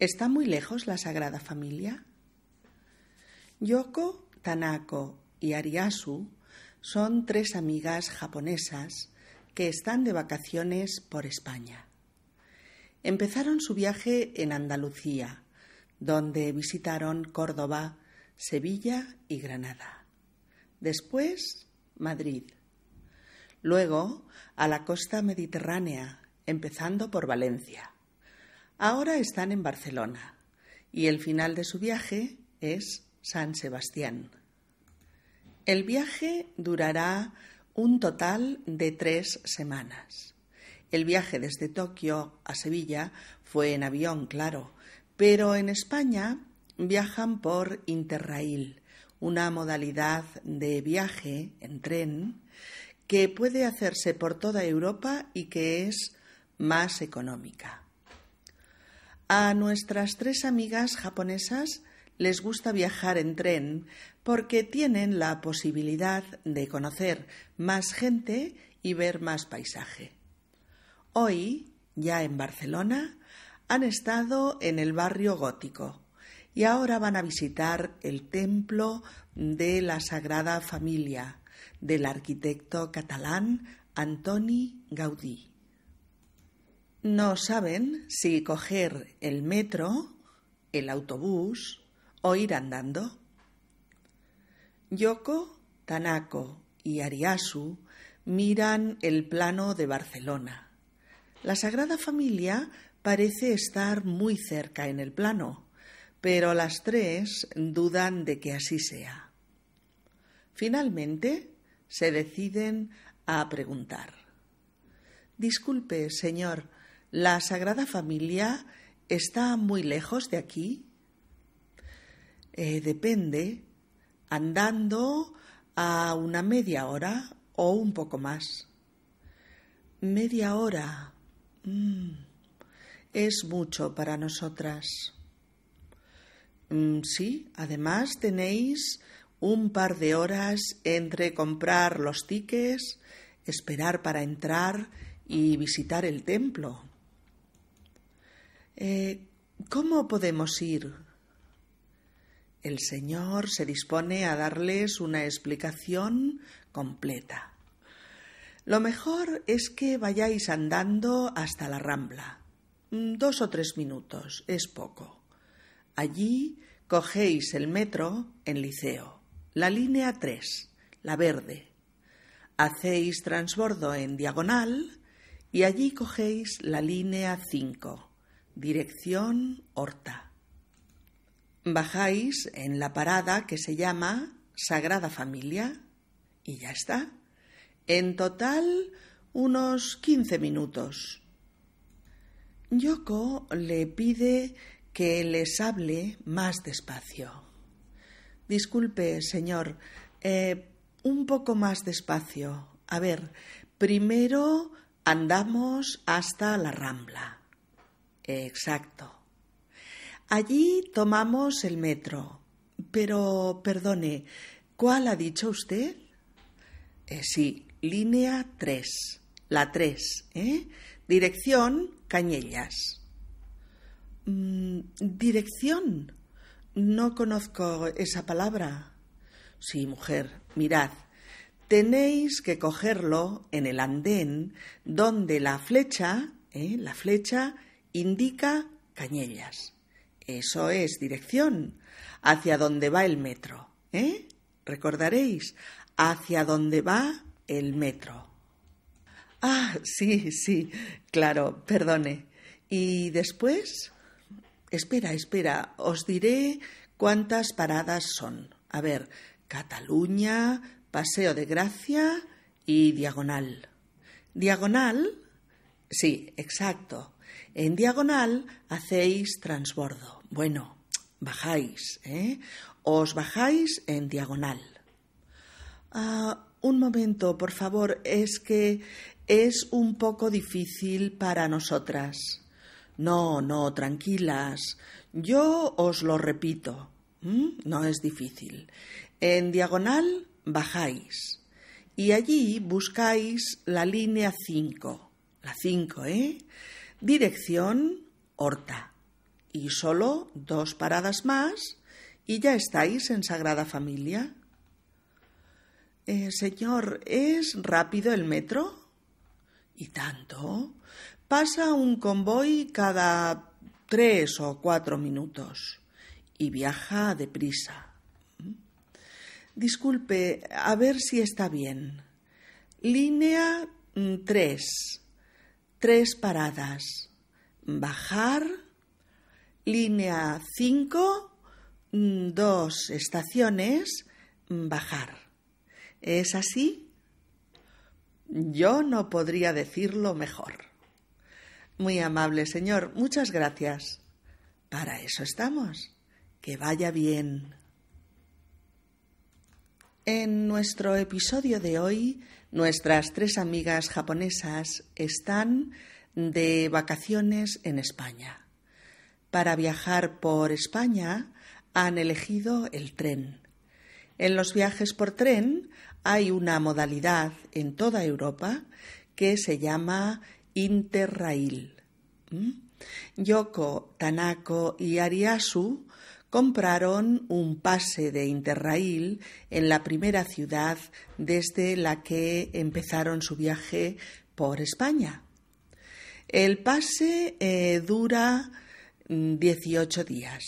¿Está muy lejos la Sagrada Familia? Yoko, Tanako y Ariasu son tres amigas japonesas que están de vacaciones por España. Empezaron su viaje en Andalucía, donde visitaron Córdoba, Sevilla y Granada. Después, Madrid. Luego, a la costa mediterránea, empezando por Valencia. Ahora están en Barcelona y el final de su viaje es San Sebastián. El viaje durará un total de tres semanas. El viaje desde Tokio a Sevilla fue en avión, claro, pero en España viajan por Interrail, una modalidad de viaje en tren que puede hacerse por toda Europa y que es más económica. A nuestras tres amigas japonesas les gusta viajar en tren porque tienen la posibilidad de conocer más gente y ver más paisaje. Hoy, ya en Barcelona, han estado en el barrio gótico y ahora van a visitar el templo de la Sagrada Familia del arquitecto catalán Antoni Gaudí. No saben si coger el metro, el autobús o ir andando. Yoko, Tanako y Ariasu miran el plano de Barcelona. La Sagrada Familia parece estar muy cerca en el plano, pero las tres dudan de que así sea. Finalmente se deciden a preguntar. Disculpe, señor, ¿la Sagrada Familia está muy lejos de aquí? Eh, depende, andando a una media hora o un poco más. Media hora. Mm, es mucho para nosotras. Mm, sí, además tenéis un par de horas entre comprar los tickets, esperar para entrar y visitar el templo. Eh, ¿Cómo podemos ir? El Señor se dispone a darles una explicación completa. Lo mejor es que vayáis andando hasta la Rambla. Mm, dos o tres minutos, es poco. Allí cogéis el metro en Liceo, la línea 3, la verde. Hacéis transbordo en diagonal y allí cogéis la línea 5, dirección Horta. Bajáis en la parada que se llama Sagrada Familia y ya está. En total, unos quince minutos. Yoko le pide que les hable más despacio. Disculpe, señor, eh, un poco más despacio. A ver, primero andamos hasta la Rambla. Exacto. Allí tomamos el metro. Pero, perdone, ¿cuál ha dicho usted? Eh, sí, línea 3, la 3, ¿eh? Dirección Cañellas. Mm, dirección. No conozco esa palabra. Sí, mujer, mirad. Tenéis que cogerlo en el andén donde la flecha, ¿eh? la flecha indica Cañellas. Eso es dirección, hacia donde va el metro. ¿Eh? Recordaréis, hacia donde va el metro. Ah, sí, sí, claro, perdone. ¿Y después? Espera, espera, os diré cuántas paradas son. A ver, Cataluña, Paseo de Gracia y Diagonal. ¿Diagonal? Sí, exacto. En diagonal hacéis transbordo. Bueno, bajáis, ¿eh? Os bajáis en diagonal. Ah, un momento, por favor, es que es un poco difícil para nosotras. No, no, tranquilas. Yo os lo repito. No es difícil. En diagonal bajáis y allí buscáis la línea 5. La 5, ¿eh? Dirección Horta. y solo dos paradas más y ya estáis en Sagrada Familia. Eh, señor, ¿es rápido el metro? ¿Y tanto? Pasa un convoy cada tres o cuatro minutos y viaja deprisa. Disculpe, a ver si está bien. Línea mm, tres. Paradas. Bajar. Línea cinco. Mm, dos estaciones. Bajar. ¿Es así? Yo no podría decirlo mejor. Muy amable señor, muchas gracias. Para eso estamos. Que vaya bien. En nuestro episodio de hoy, nuestras tres amigas japonesas están de vacaciones en España. Para viajar por España han elegido el tren. En los viajes por tren hay una modalidad en toda Europa que se llama Interrail. ¿Mm? Yoko, Tanako y Ariasu compraron un pase de Interrail en la primera ciudad desde la que empezaron su viaje por España. El pase eh, dura 18 mm, días.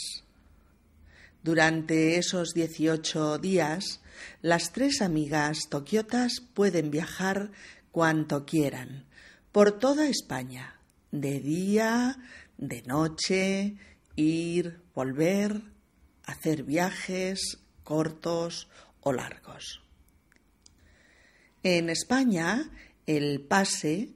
Durante esos 18 días, las tres amigas tokiotas pueden viajar cuanto quieran, por toda España, de día, de noche, ir, volver, hacer viajes cortos o largos. En España, el pase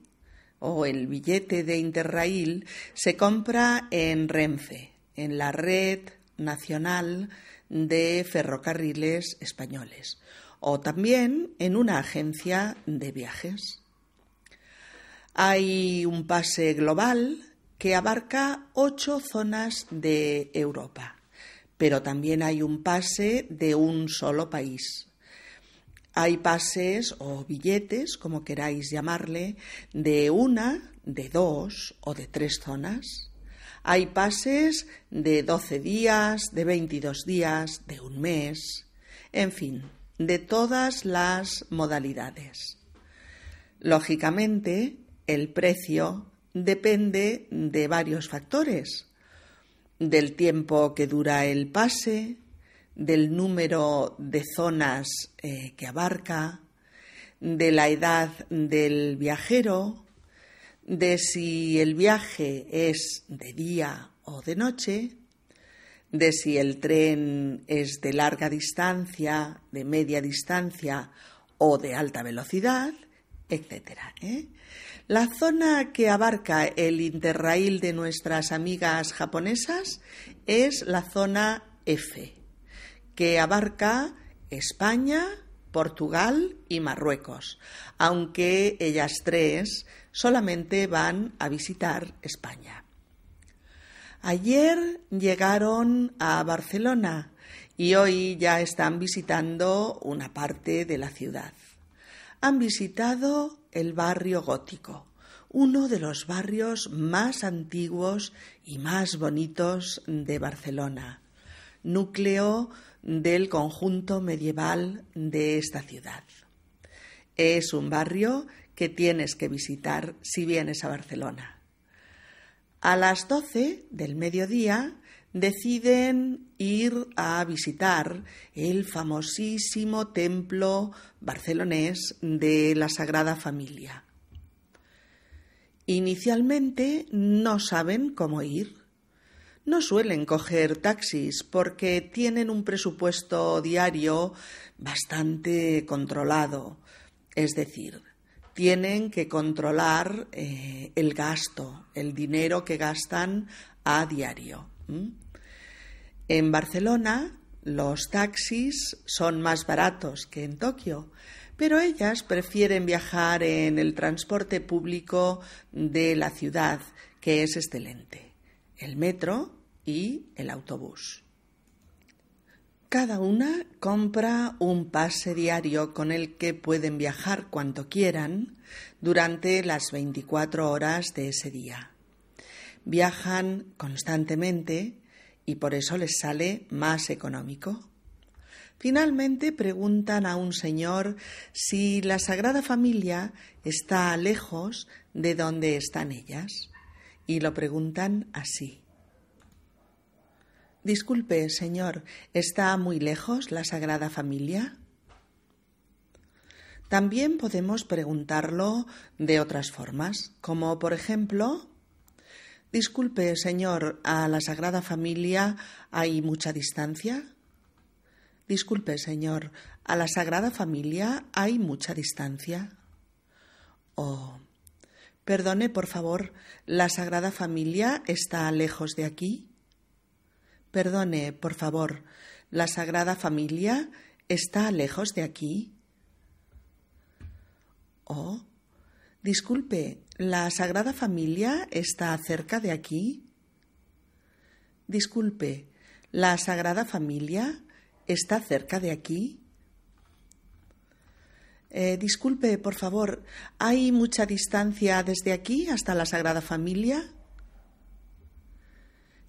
o el billete de Interrail se compra en Renfe, en la red nacional de ferrocarriles españoles, o también en una agencia de viajes. Hay un pase global que abarca ocho zonas de Europa pero también hay un pase de un solo país. Hay pases o billetes, como queráis llamarle, de una, de dos o de tres zonas. Hay pases de 12 días, de 22 días, de un mes, en fin, de todas las modalidades. Lógicamente, el precio depende de varios factores, del tiempo que dura el pase, del número de zonas eh, que abarca, de la edad del viajero, de si el viaje es de día o de noche, de si el tren es de larga distancia, de media distancia o de alta velocidad, etc. La zona que abarca el interrail de nuestras amigas japonesas es la zona F, que abarca España, Portugal y Marruecos, aunque ellas tres solamente van a visitar España. Ayer llegaron a Barcelona y hoy ya están visitando una parte de la ciudad. Han visitado el barrio gótico, uno de los barrios más antiguos y más bonitos de Barcelona, núcleo del conjunto medieval de esta ciudad. Es un barrio que tienes que visitar si vienes a Barcelona. A las doce del mediodía deciden ir a visitar el famosísimo templo barcelonés de la Sagrada Familia. Inicialmente no saben cómo ir. No suelen coger taxis porque tienen un presupuesto diario bastante controlado. Es decir, tienen que controlar eh, el gasto, el dinero que gastan a diario. En Barcelona los taxis son más baratos que en Tokio, pero ellas prefieren viajar en el transporte público de la ciudad, que es excelente, el metro y el autobús. Cada una compra un pase diario con el que pueden viajar cuanto quieran durante las 24 horas de ese día. viajan constantemente y por eso les sale más económico. Finalmente preguntan a un señor si la Sagrada Familia está lejos de donde están ellas y lo preguntan así. Disculpe, señor, ¿está muy lejos la Sagrada Familia? También podemos preguntarlo de otras formas, como por ejemplo, Disculpe, señor, ¿a la Sagrada Familia hay mucha distancia? Disculpe, señor, ¿a la Sagrada Familia hay mucha distancia? Oh, perdone, por favor, ¿la Sagrada Familia está lejos de aquí? Perdone, por favor, ¿la Sagrada Familia está lejos de aquí? Oh, disculpe, ¿la Sagrada Familia está cerca de aquí? Disculpe, ¿la Sagrada Familia está cerca de aquí? Eh, disculpe, por favor, ¿hay mucha distancia desde aquí hasta la Sagrada Familia?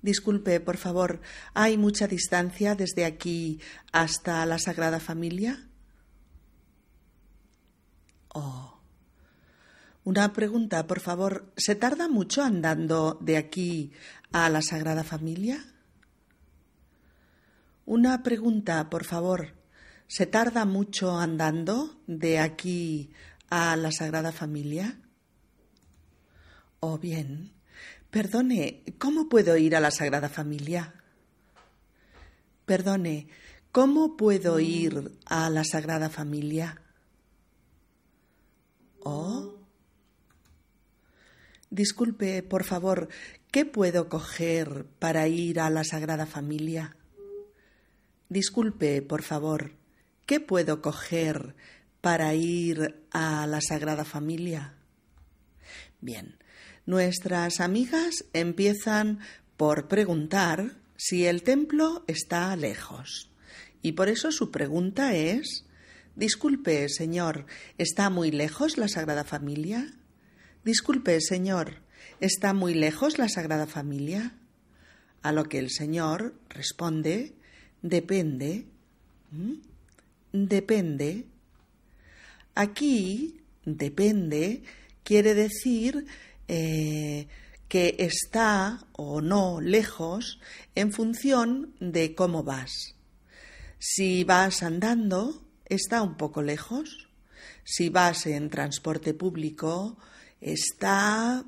Disculpe, por favor, ¿hay mucha distancia desde aquí hasta la Sagrada Familia? Oh. Una pregunta, por favor. ¿Se tarda mucho andando de aquí a la Sagrada Familia? Una pregunta, por favor. ¿Se tarda mucho andando de aquí a la Sagrada Familia? Oh, bien. Perdone, ¿cómo puedo ir a la Sagrada Familia? Perdone, ¿cómo puedo ir a la Sagrada Familia? Oh. Disculpe, por favor, ¿qué puedo coger para ir a la Sagrada Familia? Disculpe, por favor, ¿qué puedo coger para ir a la Sagrada Familia? Bien, nuestras amigas empiezan por preguntar si el templo está lejos. Y por eso su pregunta es Disculpe, señor, ¿está muy lejos la Sagrada Familia? Disculpe, señor, ¿está muy lejos la Sagrada Familia? A lo que el señor responde Depende. Depende. Aquí, depende, quiere decir eh, que está o no lejos en función de cómo vas. Si vas andando, está un poco lejos. Si vas en transporte público, está...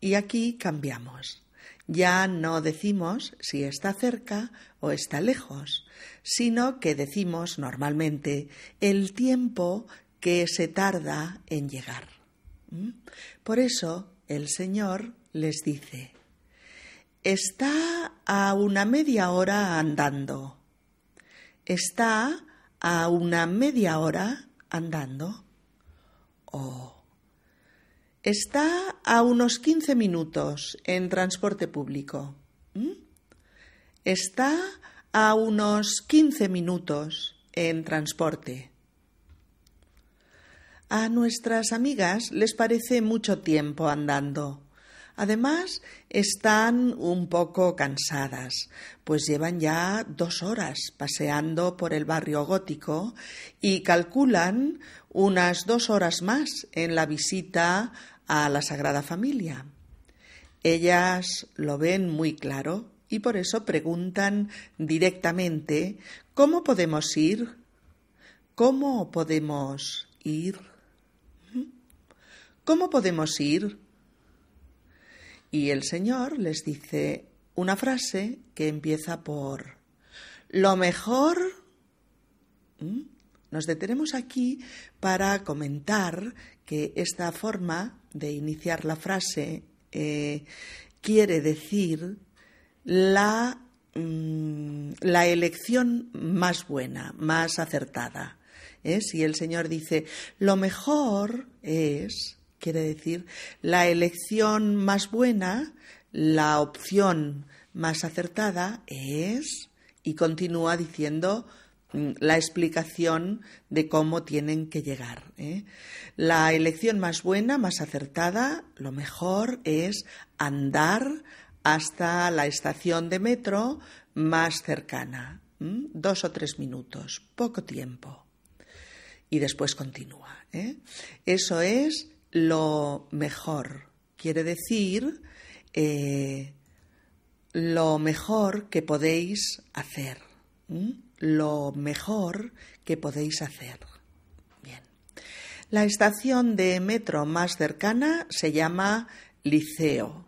Y aquí cambiamos. Ya no decimos si está cerca o está lejos, sino que decimos normalmente el tiempo que se tarda en llegar. ¿Mm? Por eso el Señor les dice, está a una media hora andando, está a una media hora andando. Oh. Está a unos 15 minutos en transporte público. Está a unos 15 minutos en transporte. A nuestras amigas les parece mucho tiempo andando. Además, están un poco cansadas, pues llevan ya dos horas paseando por el barrio gótico y calculan unas dos horas más en la visita a la Sagrada Familia. Ellas lo ven muy claro y por eso preguntan directamente ¿Cómo podemos ir? ¿Cómo podemos ir? ¿Cómo podemos ir? Y el Señor les dice una frase que empieza por lo mejor. ¿Mm? Nos detenemos aquí para comentar que esta forma de iniciar la frase eh, quiere decir la, mm, la, elección más buena, más acertada. ¿eh? Si el Señor dice, lo mejor es, quiere decir la elección más buena, la opción más acertada es, y continúa diciendo, la explicación de cómo tienen que llegar. ¿eh? La elección más buena, más acertada, lo mejor es andar hasta la estación de metro más cercana. Dos o tres minutos, poco tiempo. Y después continúa. ¿eh? Eso es lo mejor. Quiere decir eh, lo mejor que podéis hacer. Lo mejor que podéis hacer. Bien. La estación de metro más cercana se llama Liceo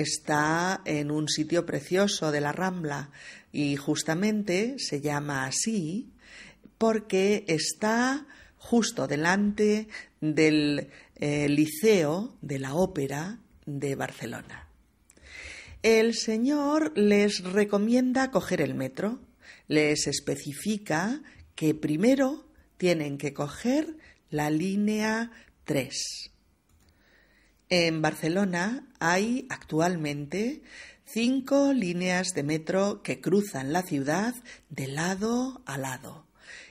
está en un sitio precioso de la Rambla y justamente se llama así porque está justo delante del eh, Liceo de la Ópera de Barcelona. El Señor les recomienda coger el metro, les especifica que primero tienen que coger la línea 3 en Barcelona hay actualmente cinco líneas de metro que cruzan la ciudad de lado a lado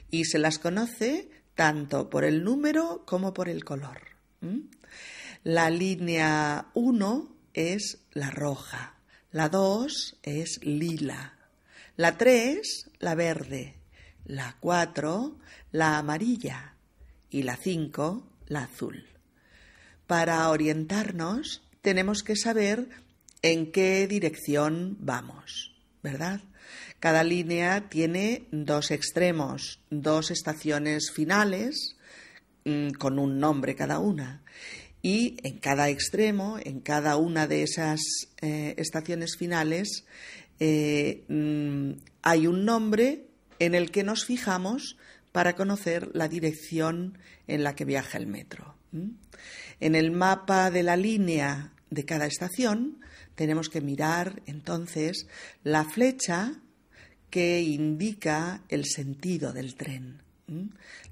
y se las conoce tanto por el número como por el color. La línea 1 es la roja, la 2 es lila, la 3 la verde, la 4 la amarilla y la 5 la azul. Para orientarnos tenemos que saber en qué dirección vamos, ¿verdad? Cada línea tiene dos extremos, dos estaciones finales mm, con un nombre cada una. Y en cada extremo, en cada una de esas eh, estaciones finales, eh, mm, hay un nombre en el que nos fijamos para conocer la dirección en la que viaja el metro. En el mapa de la línea de cada estación tenemos que mirar entonces la flecha que indica el sentido del tren.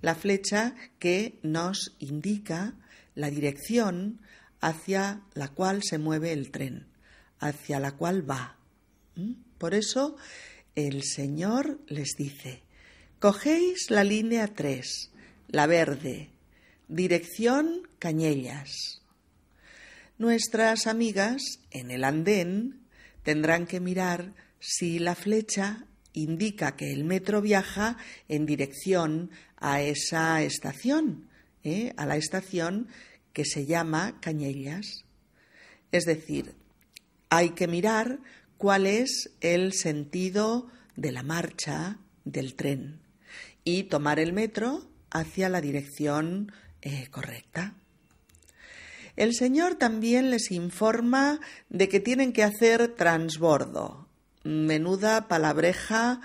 La flecha que nos indica la dirección hacia la cual se mueve el tren, hacia la cual va. Por eso el Señor les dice, cogéis la línea 3, la verde, Dirección Cañellas. Nuestras amigas en el andén tendrán que mirar si la flecha indica que el metro viaja en dirección a esa estación, ¿eh? a la estación que se llama Cañellas. Es decir, hay que mirar cuál es el sentido de la marcha del tren y tomar el metro hacia la dirección eh, correcta. El Señor también les informa de que tienen que hacer transbordo, menuda palabreja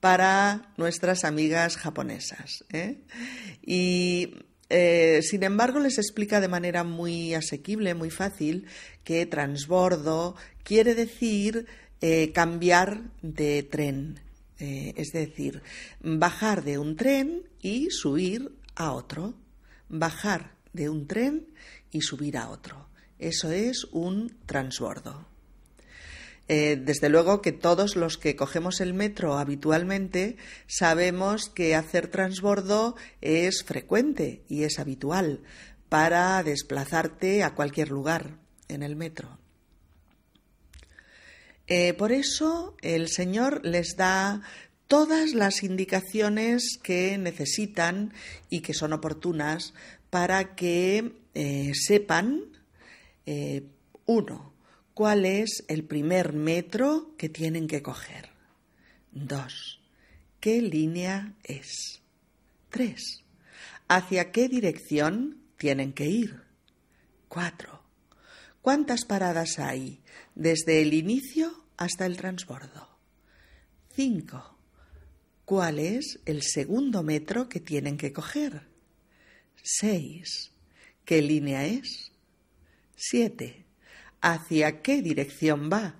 para nuestras amigas japonesas. ¿eh? Y eh, sin embargo, les explica de manera muy asequible, muy fácil, que transbordo quiere decir cambiar de tren, es decir, bajar de un tren y subir a otro bajar de un tren y subir a otro. Eso es un transbordo. Eh, desde luego que todos los que cogemos el metro habitualmente sabemos que hacer transbordo es frecuente y es habitual para desplazarte a cualquier lugar en el metro. Eh, por eso el Señor les da todas las indicaciones que necesitan y que son oportunas para que eh, sepan, eh, uno, cuál es el primer metro que tienen que coger. Dos, qué línea es. Tres, hacia qué dirección tienen que ir. Cuatro, cuántas paradas hay desde el inicio hasta el transbordo. Cinco, ¿Cuál es el segundo metro que tienen que coger? Seis. ¿Qué línea es? Siete. ¿Hacia qué dirección va?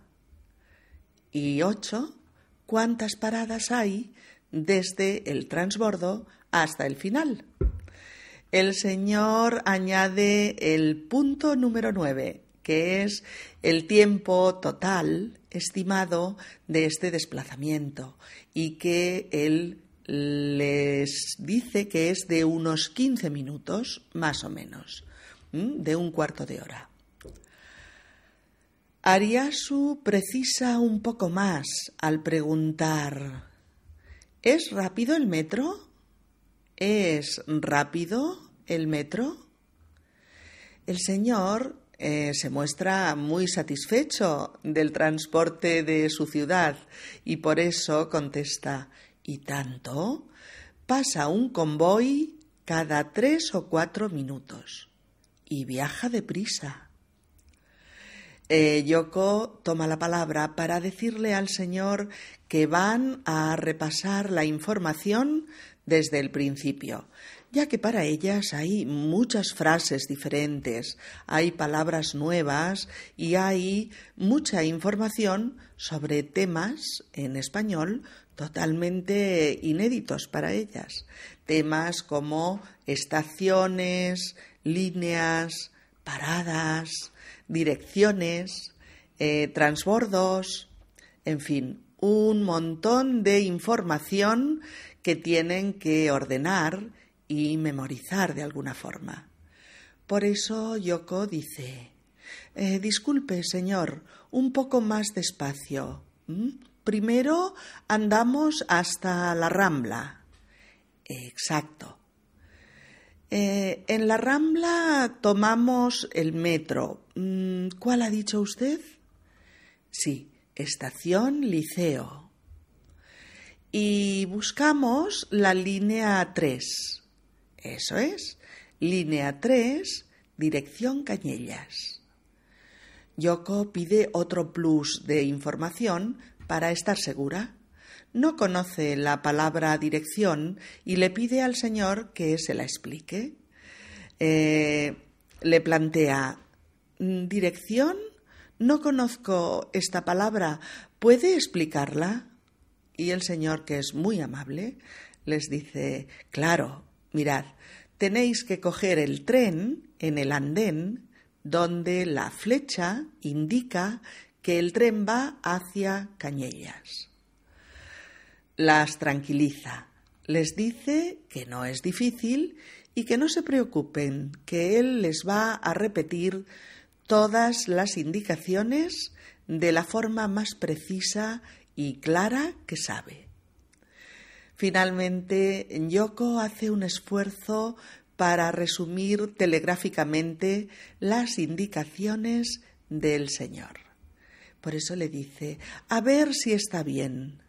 Y ocho. ¿Cuántas paradas hay desde el transbordo hasta el final? El Señor añade el punto número nueve, que es el tiempo total estimado de este desplazamiento y que Él les dice que es de unos 15 minutos, más o menos, de un cuarto de hora. Ariasu precisa un poco más al preguntar ¿Es rápido el metro? ¿Es rápido el metro? El señor eh, se muestra muy satisfecho del transporte de su ciudad y por eso contesta ¿Y tanto? Pasa un convoy cada tres o cuatro minutos y viaja deprisa. Eh, Yoko toma la palabra para decirle al Señor que van a repasar la información desde el principio, ya que para ellas hay muchas frases diferentes, hay palabras nuevas y hay mucha información sobre temas en español totalmente inéditos para ellas. Temas como estaciones, líneas, paradas, direcciones, eh, transbordos, en fin, un montón de información que tienen que ordenar y memorizar de alguna forma. Por eso Yoko dice eh, Disculpe, señor, un poco más despacio. Primero andamos hasta la Rambla. Exacto. Eh, en la Rambla tomamos el metro. Mm, ¿Cuál ha dicho usted? Sí, estación Liceo. Y buscamos la línea 3. Eso es, línea 3, dirección Cañellas. Yoko pide otro plus de información para estar segura. No conoce la palabra dirección y le pide al Señor que se la explique. Eh, le plantea mm, dirección. No conozco esta palabra. ¿Puede explicarla? Y el Señor, que es muy amable, les dice Claro, mirad, tenéis que coger el tren en el andén donde la flecha indica que el tren va hacia Cañellas. Las tranquiliza, les dice que no es difícil y que no se preocupen, que él les va a repetir todas las indicaciones de la forma más precisa y clara que sabe. Finalmente, Yoko hace un esfuerzo para resumir telegráficamente las indicaciones del Señor. Por eso le dice, a ver si está bien.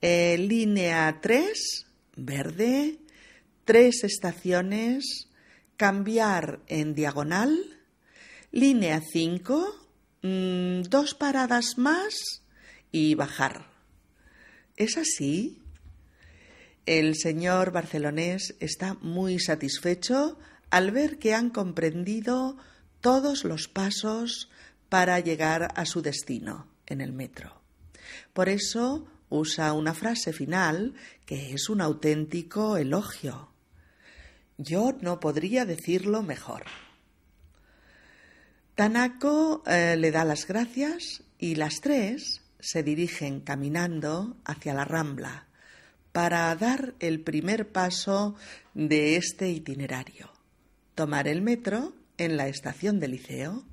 Eh, línea 3, verde, tres estaciones, cambiar en diagonal. Línea 5, mm, dos paradas más y bajar. ¿Es así? El señor barcelonés está muy satisfecho al ver que han comprendido todos los pasos para llegar a su destino en el metro. Por eso usa una frase final que es un auténtico elogio. Yo no podría decirlo mejor. Tanako eh, le da las gracias y las tres se dirigen caminando hacia la rambla para dar el primer paso de este itinerario, tomar el metro en la estación de liceo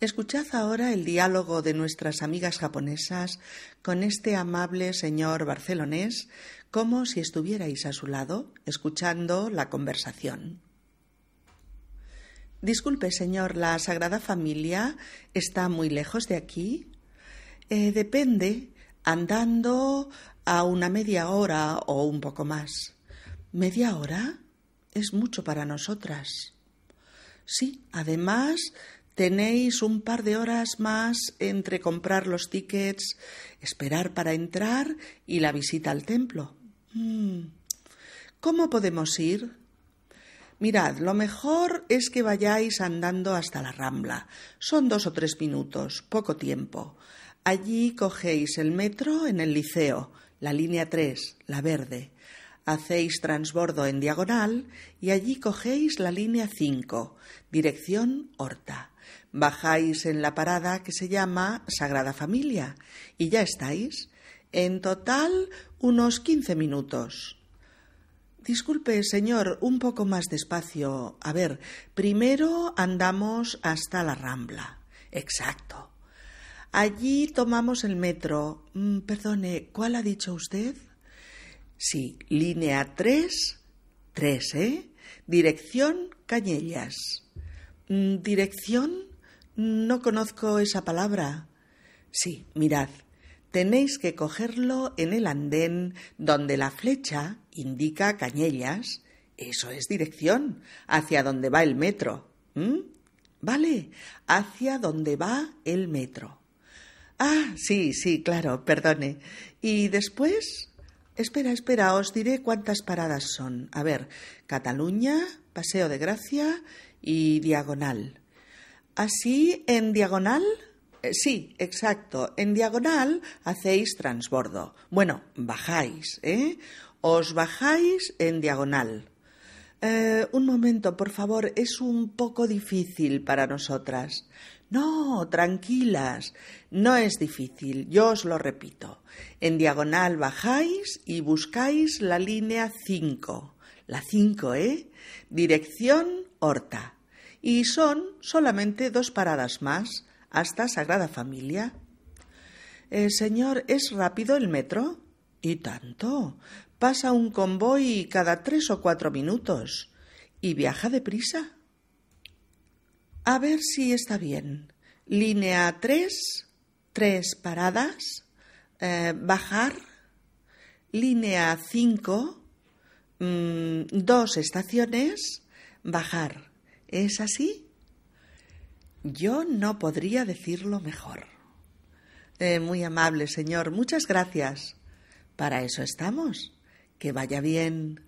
Escuchad ahora el diálogo de nuestras amigas japonesas con este amable señor barcelonés, como si estuvierais a su lado, escuchando la conversación. Disculpe, señor, ¿la Sagrada Familia está muy lejos de aquí? Eh, depende, andando a una media hora o un poco más. ¿Media hora? Es mucho para nosotras. Sí, además Tenéis un par de horas más entre comprar los tickets, esperar para entrar y la visita al templo. Mm. ¿Cómo podemos ir? Mirad, lo mejor es que vayáis andando hasta la Rambla. Son dos o tres minutos, poco tiempo. Allí cogéis el metro en el liceo, la línea 3, la verde. Hacéis transbordo en diagonal y allí cogéis la línea 5, dirección Horta bajáis en la parada que se llama Sagrada Familia y ya estáis. En total, unos quince minutos. Disculpe, señor, un poco más despacio. A ver, primero andamos hasta la Rambla. Exacto. Allí tomamos el metro. Mm, perdone, ¿cuál ha dicho usted? Sí, línea 3, 3, ¿eh? Dirección Cañellas. Mm, ¿Dirección? No conozco esa palabra. Sí, mirad, tenéis que cogerlo en el andén donde la flecha indica Cañellas. Eso es dirección, hacia donde va el metro. ¿Mm? Vale, hacia donde va el metro. Ah, sí, sí, claro, perdone. ¿Y después? Espera, espera, os diré cuántas paradas son. A ver, Cataluña, Paseo de Gracia y Diagonal. ¿Así en diagonal? Eh, sí, exacto. En diagonal hacéis transbordo. Bueno, bajáis, ¿eh? Os bajáis en diagonal. Eh, un momento, por favor, es un poco difícil para nosotras. No, tranquilas, no es difícil, yo os lo repito. En diagonal bajáis y buscáis la línea 5. La 5, ¿eh? Dirección Horta. Y son solamente dos paradas más hasta Sagrada Familia. Eh, señor, ¿es rápido el metro? Y tanto. Pasa un convoy cada tres o cuatro minutos. ¿Y viaja deprisa? A ver si está bien. Línea 3, tres paradas. Eh, bajar. Línea 5, mm, dos estaciones. Bajar. ¿Es así? Yo no podría decirlo mejor. Eh, muy amable, señor. Muchas gracias. Para eso estamos. Que vaya bien.